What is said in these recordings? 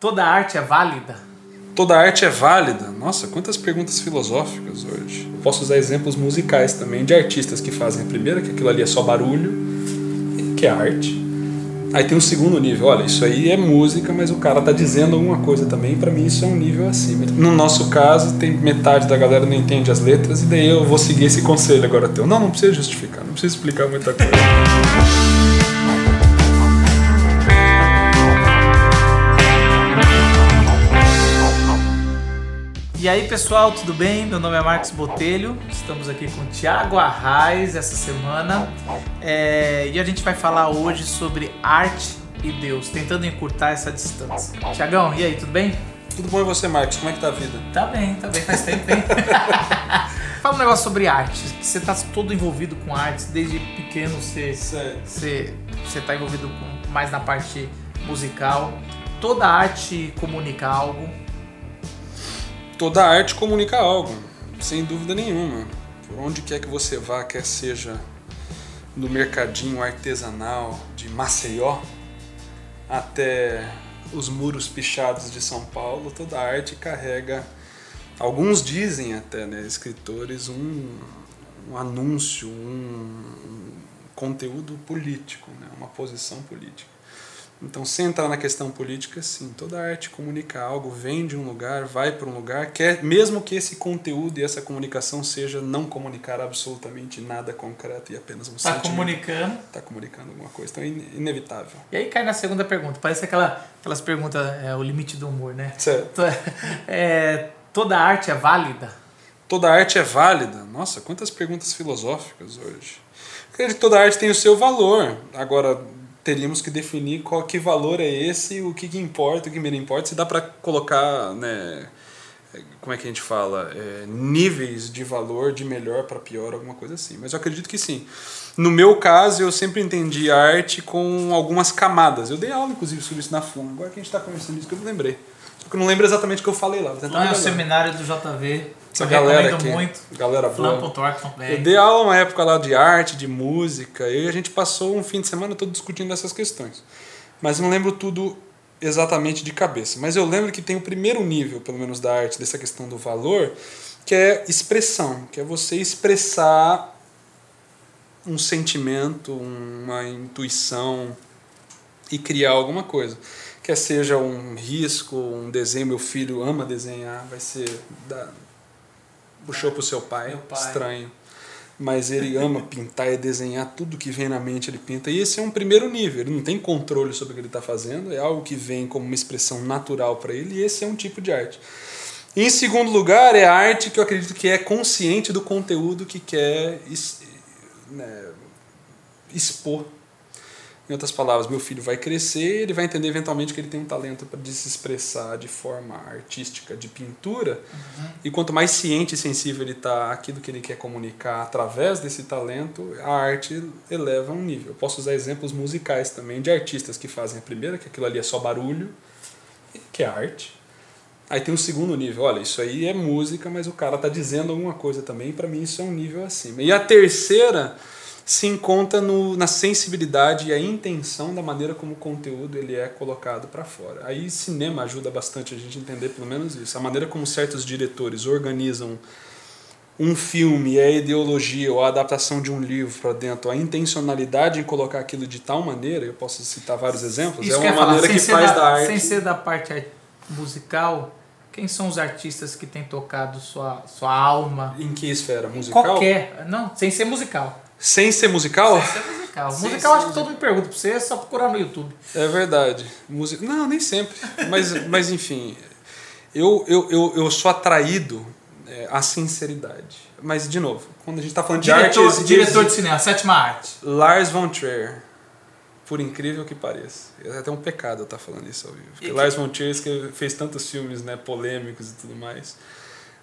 Toda arte é válida? Toda arte é válida? Nossa, quantas perguntas filosóficas hoje. Eu posso usar exemplos musicais também de artistas que fazem a primeira, que aquilo ali é só barulho, que é arte. Aí tem um segundo nível, olha, isso aí é música, mas o cara tá dizendo alguma coisa também, para mim isso é um nível acima. No nosso caso, tem metade da galera não entende as letras, e daí eu vou seguir esse conselho agora teu. Não, não precisa justificar, não precisa explicar muita coisa. E aí pessoal, tudo bem? Meu nome é Marcos Botelho, estamos aqui com o Thiago Arraes essa semana é, e a gente vai falar hoje sobre arte e Deus, tentando encurtar essa distância. Tiagão, e aí, tudo bem? Tudo bom e você, Marcos? Como é que tá a vida? Tá bem, tá bem, faz tempo, hein? Fala um negócio sobre arte, você tá todo envolvido com artes, desde pequeno você, você, você tá envolvido com, mais na parte musical. Toda arte comunica algo, toda arte comunica algo, sem dúvida nenhuma. Por onde quer que você vá, quer seja no mercadinho artesanal de Maceió até os muros pichados de São Paulo, toda arte carrega, alguns dizem até, né, escritores, um, um anúncio, um, um conteúdo político, né, uma posição política. Então, sem entrar na questão política, sim, toda arte comunica algo, vem de um lugar, vai para um lugar, quer, mesmo que esse conteúdo e essa comunicação seja não comunicar absolutamente nada concreto e apenas um Está comunicando. Está comunicando alguma coisa, então é inevitável. E aí cai na segunda pergunta, parece aquela, aquelas perguntas, é, o limite do humor, né? Certo. É, toda arte é válida? Toda arte é válida? Nossa, quantas perguntas filosóficas hoje. Porque toda arte tem o seu valor. Agora, teríamos que definir qual que valor é esse, o que, que importa, o que menos importa, se dá para colocar, né, como é que a gente fala, é, níveis de valor de melhor para pior, alguma coisa assim. Mas eu acredito que sim. No meu caso, eu sempre entendi arte com algumas camadas. Eu dei aula, inclusive, sobre isso na FUN. Agora que a gente está conversando isso, que eu não lembrei. Só que eu não lembro exatamente o que eu falei lá. Lá é o seminário do JV essa eu galera aqui, muito. Galera boa. Eu dei aula uma época lá de arte, de música, e a gente passou um fim de semana todo discutindo essas questões. Mas não lembro tudo exatamente de cabeça. Mas eu lembro que tem o primeiro nível, pelo menos da arte, dessa questão do valor, que é expressão, que é você expressar um sentimento, uma intuição e criar alguma coisa. Quer seja um risco, um desenho, meu filho ama desenhar, vai ser da, puxou pro seu pai, pai, estranho. Mas ele ama pintar e desenhar tudo que vem na mente, ele pinta. E esse é um primeiro nível, ele não tem controle sobre o que ele está fazendo, é algo que vem como uma expressão natural para ele, e esse é um tipo de arte. E em segundo lugar, é a arte que eu acredito que é consciente do conteúdo que quer né, expor em outras palavras, meu filho vai crescer, ele vai entender eventualmente que ele tem um talento para se expressar de forma artística, de pintura. Uhum. E quanto mais ciente e sensível ele está aquilo que ele quer comunicar através desse talento, a arte eleva um nível. Eu posso usar exemplos musicais também de artistas que fazem a primeira, que aquilo ali é só barulho, que é arte. Aí tem o segundo nível, olha, isso aí é música, mas o cara está dizendo alguma coisa também, para mim isso é um nível acima. E a terceira se encontra no, na sensibilidade e a intenção da maneira como o conteúdo ele é colocado para fora. Aí cinema ajuda bastante a gente entender pelo menos isso. A maneira como certos diretores organizam um filme, a ideologia ou a adaptação de um livro para dentro, a intencionalidade em colocar aquilo de tal maneira, eu posso citar vários exemplos, isso é uma maneira que faz da, da arte. Sem ser da parte musical, quem são os artistas que têm tocado sua, sua alma? Em que esfera? Musical? Qualquer. Não, sem ser musical. Sem ser musical? Sem ser musical. Sem musical acho que todo mundo pergunta pra você, é só procurar no YouTube. É verdade. Music... Não, nem sempre. Mas, mas enfim, eu, eu, eu, eu sou atraído é, à sinceridade. Mas, de novo, quando a gente está falando diretor, de arte... Diretor de cinema, sétima arte. Lars von Trier. Por incrível que pareça. É até um pecado eu estar tá falando isso ao vivo. Porque e Lars von Trier fez tantos filmes né, polêmicos e tudo mais.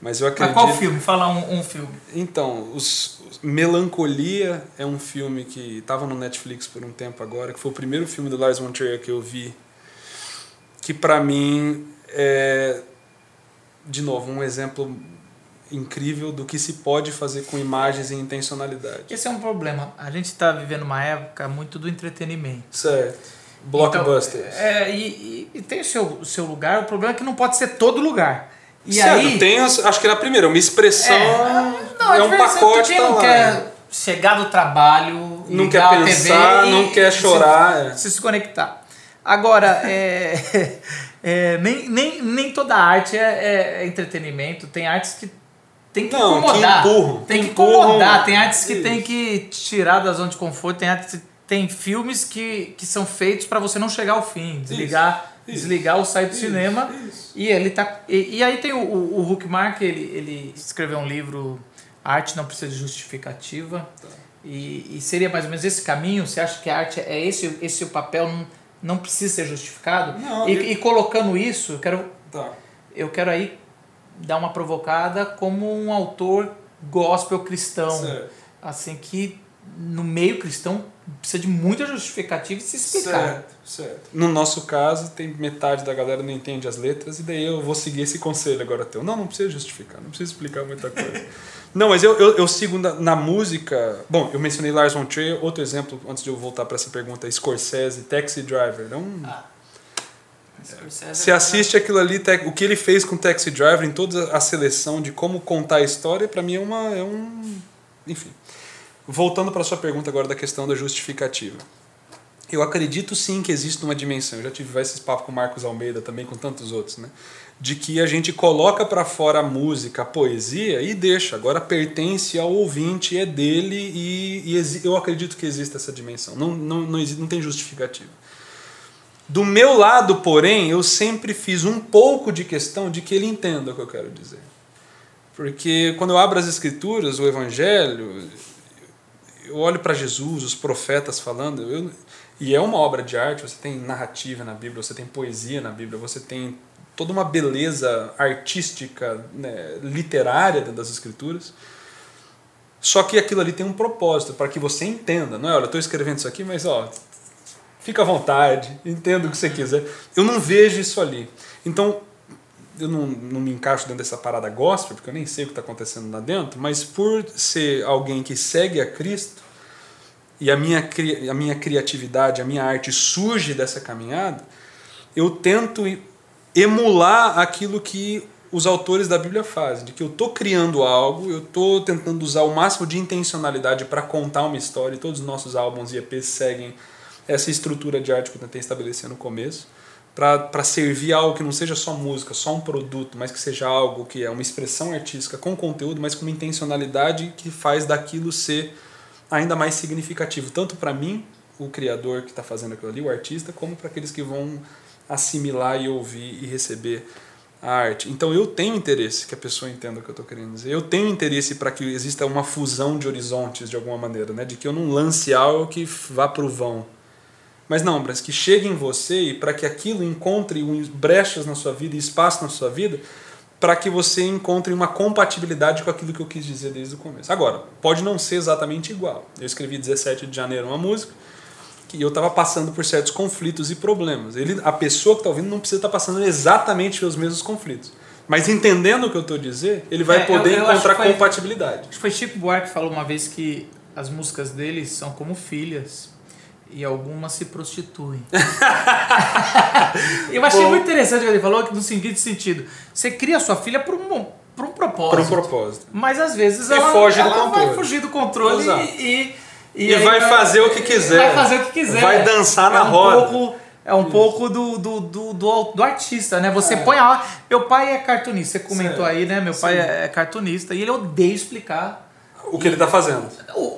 Mas eu acredito. Mas qual filme? Fala um, um filme. Então, os, os, Melancolia é um filme que estava no Netflix por um tempo agora, que foi o primeiro filme do Lars von Trier que eu vi, que para mim é, de novo, um exemplo incrível do que se pode fazer com imagens e intencionalidade. Esse é um problema. A gente está vivendo uma época muito do entretenimento. Certo. Blockbusters. Então, é, e, e, tem o seu, o seu lugar, o problema é que não pode ser todo lugar. E certo, aí, tem, acho que na primeira, uma expressão. É, não, é um pacote. Quem tá não lá. quer chegar do trabalho, não quer pensar, não quer chorar. Se, é. se conectar. Agora, é, é, nem, nem, nem toda arte é, é, é entretenimento. Tem artes que tem que não, incomodar. Que tem que, que incomodar. Tem artes que Isso. tem que tirar da zona de conforto. Tem artes tem filmes que, que são feitos para você não chegar ao fim, desligar, Isso. Desligar ou sair do Isso. cinema. E ele tá e, e aí tem o, o, o Huckmark, ele, ele escreveu um livro Arte não precisa de justificativa. Tá. E, e, seria mais ou menos esse caminho? Você acha que a arte é esse, esse o papel? Não, não precisa ser justificado? Não, e, eu... e colocando isso, eu quero, tá. eu quero aí dar uma provocada como um autor gospel cristão. Certo. Assim, que no meio cristão precisa de muita justificativa e se explicar. Certo, certo. No nosso caso, tem metade da galera não entende as letras e daí eu vou seguir esse conselho agora teu. Não, não precisa justificar, não precisa explicar muita coisa. Não, mas eu, eu, eu sigo na, na, música. Bom, eu mencionei Lars von Trier, outro exemplo, antes de eu voltar para essa pergunta, Scorsese, Taxi Driver. É um. Ah. Você assiste aquilo ali, o que ele fez com Taxi Driver em toda a seleção de como contar a história, para mim é, uma, é um. Enfim. Voltando para a sua pergunta agora da questão da justificativa. Eu acredito sim que existe uma dimensão. Eu já tive esse papo com Marcos Almeida também, com tantos outros, né? de que a gente coloca para fora a música, a poesia e deixa. Agora pertence ao ouvinte, é dele e, e eu acredito que existe essa dimensão. Não, não, não, existe, não tem justificativa. Do meu lado, porém, eu sempre fiz um pouco de questão de que ele entenda o que eu quero dizer. Porque quando eu abro as escrituras, o evangelho, eu olho para Jesus, os profetas falando, eu, e é uma obra de arte, você tem narrativa na Bíblia, você tem poesia na Bíblia, você tem toda uma beleza artística, né, literária dentro das escrituras. Só que aquilo ali tem um propósito, para que você entenda. Não é, olha, eu estou escrevendo isso aqui, mas ó, fica à vontade, entenda o que você quiser. Eu não vejo isso ali. Então, eu não, não me encaixo dentro dessa parada gospel, porque eu nem sei o que está acontecendo lá dentro, mas por ser alguém que segue a Cristo, e a minha, a minha criatividade, a minha arte surge dessa caminhada, eu tento emular aquilo que os autores da Bíblia fazem, de que eu estou criando algo, eu estou tentando usar o máximo de intencionalidade para contar uma história, e todos os nossos álbuns e EPs seguem essa estrutura de arte que eu tentei estabelecer no começo, para servir algo que não seja só música, só um produto, mas que seja algo que é uma expressão artística com conteúdo, mas com uma intencionalidade que faz daquilo ser ainda mais significativo, tanto para mim, o criador que está fazendo aquilo ali, o artista, como para aqueles que vão assimilar e ouvir e receber a arte. Então eu tenho interesse que a pessoa entenda o que eu estou querendo dizer. Eu tenho interesse para que exista uma fusão de horizontes de alguma maneira, né? de que eu não lance algo que vá para o vão. Mas não, mas que chegue em você e para que aquilo encontre brechas na sua vida e espaço na sua vida, para que você encontre uma compatibilidade com aquilo que eu quis dizer desde o começo. Agora, pode não ser exatamente igual. Eu escrevi 17 de janeiro uma música, que eu estava passando por certos conflitos e problemas. Ele, a pessoa que está ouvindo não precisa estar tá passando exatamente pelos mesmos conflitos. Mas entendendo o que eu estou dizendo, ele vai é, poder eu, eu encontrar foi, compatibilidade. Acho que foi Chico Buarque que falou uma vez que as músicas dele são como filhas e algumas se prostituem. eu achei Bom, muito interessante o que ele falou, que no seguinte sentido, você cria sua filha por um, por um propósito. Por um propósito. Mas às vezes ela, foge ela vai fugir do controle e, e e, e vai fazer o que quiser. Vai fazer o que quiser. Vai dançar é na um roda. Pouco, é um Isso. pouco do, do, do, do, do, artista, né? Você é. põe a. Meu pai é cartunista, você comentou aí, né? Meu Sim. pai é cartunista e ele odeia explicar. O que ele está fazendo.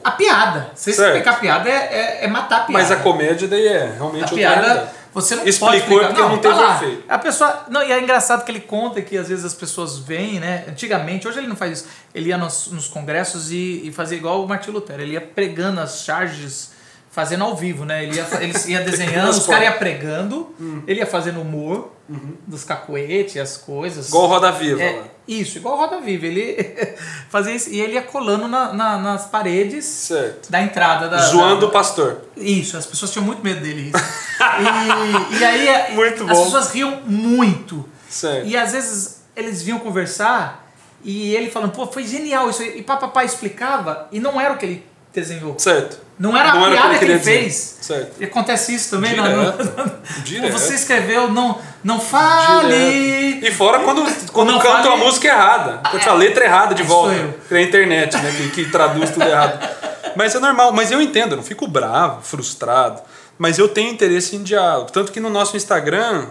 A piada. Você certo. explicar a piada é, é, é, matar a piada. Mas a comédia daí é realmente a piada. Você não Explicou pode explicar. porque não, não teve tá efeito. A pessoa, não, e é engraçado que ele conta que às vezes as pessoas vêm, né? Antigamente, hoje ele não faz isso. Ele ia nos, nos congressos e, e fazia igual o Martin Lutero. Ele ia pregando as charges, fazendo ao vivo, né? Ele ia, ele ia desenhando, os caras iam pregando, hum. ele ia fazendo humor uhum. dos cacuetes, as coisas. Igual Roda Viva. É, isso, igual Roda Viva. Ele fazia isso e ele ia colando na, na, nas paredes certo. da entrada da. Zoando da, o pastor. Isso, as pessoas tinham muito medo dele. e, e aí muito as bom. pessoas riam muito. Certo. E às vezes eles vinham conversar e ele falando, pô, foi genial isso. E papapá explicava e não era o que ele desenhou. Certo. Não era não a piada que, ele fez. Certo. E acontece isso também. Direto. Não, Direto. Você escreveu, não, não fale. Direto. E fora quando, quando Não fale- a música errada. Quando a letra errada de volta. Que é a internet, né? Que, que traduz tudo errado. Mas é normal. Mas eu entendo, eu não fico bravo, frustrado. Mas eu tenho interesse em diálogo. Tanto que no nosso Instagram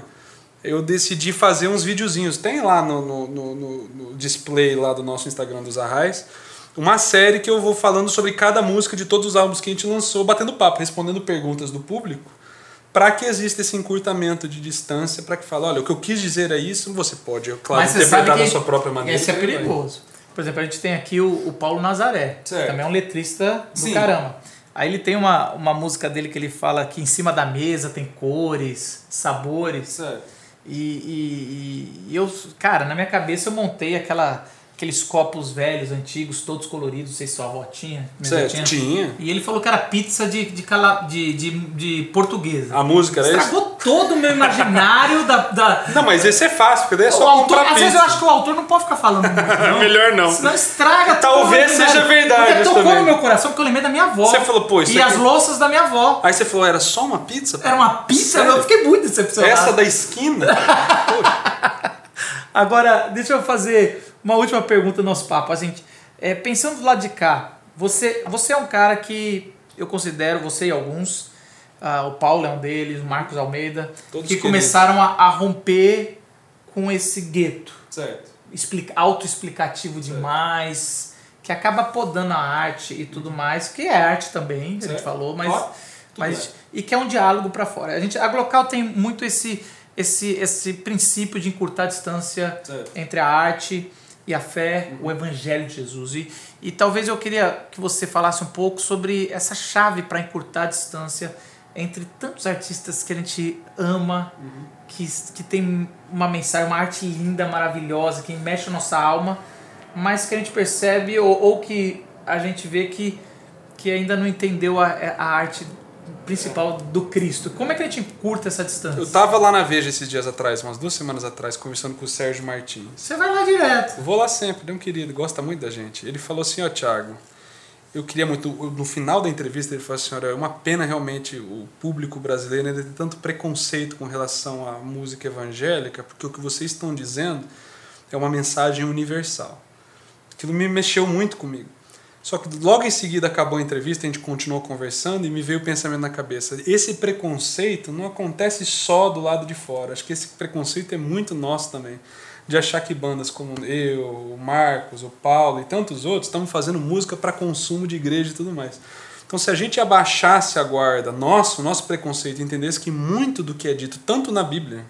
eu decidi fazer uns videozinhos. Tem lá no, no, no- no- no display lá do nosso Instagram dos Arrais uma série que eu vou falando sobre cada música de todos os álbuns que a gente lançou, batendo papo, respondendo perguntas do público, para que exista esse encurtamento de distância, para que fale, olha, o que eu quis dizer é isso, você pode, claro, Mas você interpretar que da sua própria maneira. Esse é perigoso. Por exemplo, a gente tem aqui o, o Paulo Nazaré, que Certo. também é um letrista do Sim. caramba. Aí ele tem uma, uma música dele que ele fala que em cima da mesa tem cores, sabores. Certo. E, e- e eu, cara, na minha cabeça eu montei aquela, aqueles copos velhos, antigos, todos coloridos, não sei se sua avó tinha. Certo, tinha. E ele falou que era pizza de, de, cala, de, de, de portuguesa. A música era isso? Estragou todo o meu imaginário da, da, Não, mas esse é fácil, porque daí é só autor, às pizza. vezes eu acho que o autor não pode ficar falando muito, não. Melhor não. Senão estraga Talvez todo seja verdade Porque tocou no meu coração porque eu lembrei da minha avó. Você falou, pô, isso E aqui- as louças da minha avó. Aí você falou, era só uma pizza? Era uma pizza, Sério? eu fiquei muito decepcionado. Essa da esquina? Poxa. Agora, deixa eu fazer uma última pergunta no nosso papo. A gente, é, pensando do lado de cá, você, você é um cara que eu considero, você e alguns, ah, o Paulo é um deles, o Marcos Almeida, Todos que começaram a, a romper com esse gueto. certo. explica, autoexplicativo demais, que acaba podando a arte e tudo mais, que é arte também, a gente Certo. falou, mas, Ó, mas e que é um diálogo para fora. A gente a Glocal tem muito esse esse esse princípio de encurtar a distância Certo. entre a arte e a fé, o evangelho de Jesus. E, e talvez eu queria que você falasse um pouco sobre essa chave para encurtar a distância entre tantos artistas que a gente ama, que, que tem uma mensagem, uma arte linda, maravilhosa, que mexe a nossa alma, mas que a gente percebe ou, ou que a gente vê que, que ainda não entendeu a, a arte principal do Cristo. Como é que a gente encurta essa distância? Eu tava lá na Veja esses dias atrás, umas duas semanas atrás, conversando com o Sérgio Martins. Você vai lá direto. Vou lá sempre, ele é um querido, gosta muito da gente. Ele falou assim, ó Thiago, eu queria muito, no final da entrevista ele falou assim, olha, é uma pena realmente o público brasileiro ainda ter tanto preconceito com relação à música evangélica, porque o que vocês estão dizendo é uma mensagem universal. Aquilo me mexeu muito comigo. Só que logo em seguida acabou a entrevista, a gente continuou conversando e me veio o pensamento na cabeça. Esse preconceito não acontece só do lado de fora. Acho que esse preconceito é muito nosso também. De achar que bandas como eu, o Marcos, o Paulo e tantos outros estamos fazendo música para consumo de igreja e tudo mais. Então, se a gente abaixasse a guarda, nosso, nosso preconceito, entendesse que muito do que é dito, tanto na Bíblia,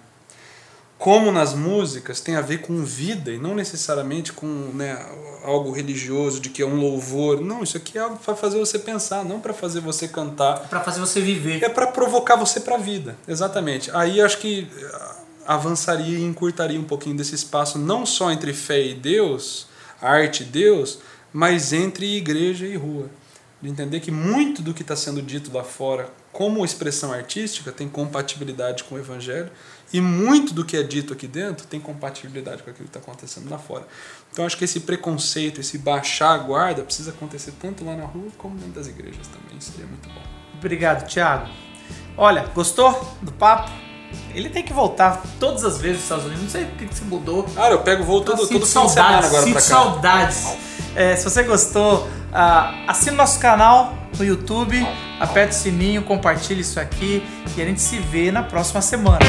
como nas músicas tem a ver com vida e não necessariamente com né, algo religioso, de que é um louvor. Não, isso aqui é para fazer você pensar, não para fazer você cantar. Para fazer você viver. É para provocar você para a vida, exatamente. Aí acho que ah, avançaria e encurtaria um pouquinho desse espaço, não só entre fé e Deus, arte e Deus, mas entre igreja e rua. De entender que muito do que está sendo dito lá fora, como expressão artística, tem compatibilidade com o evangelho, e muito do que é dito aqui dentro tem compatibilidade com aquilo que está acontecendo lá fora. Então acho que esse preconceito, esse baixar a guarda, precisa acontecer tanto lá na rua como dentro das igrejas também. Seria muito bom. Obrigado, Thiago. Olha, gostou do papo? Ele tem que voltar todas as vezes dos Estados Unidos. Não sei por que você mudou. Cara, eu pego voo todo, todo saudades, agora pra cá. saudades. É, se você gostou, ah, assine nosso canal no YouTube, aperte o sininho, compartilhe isso aqui e a gente se vê na próxima semana.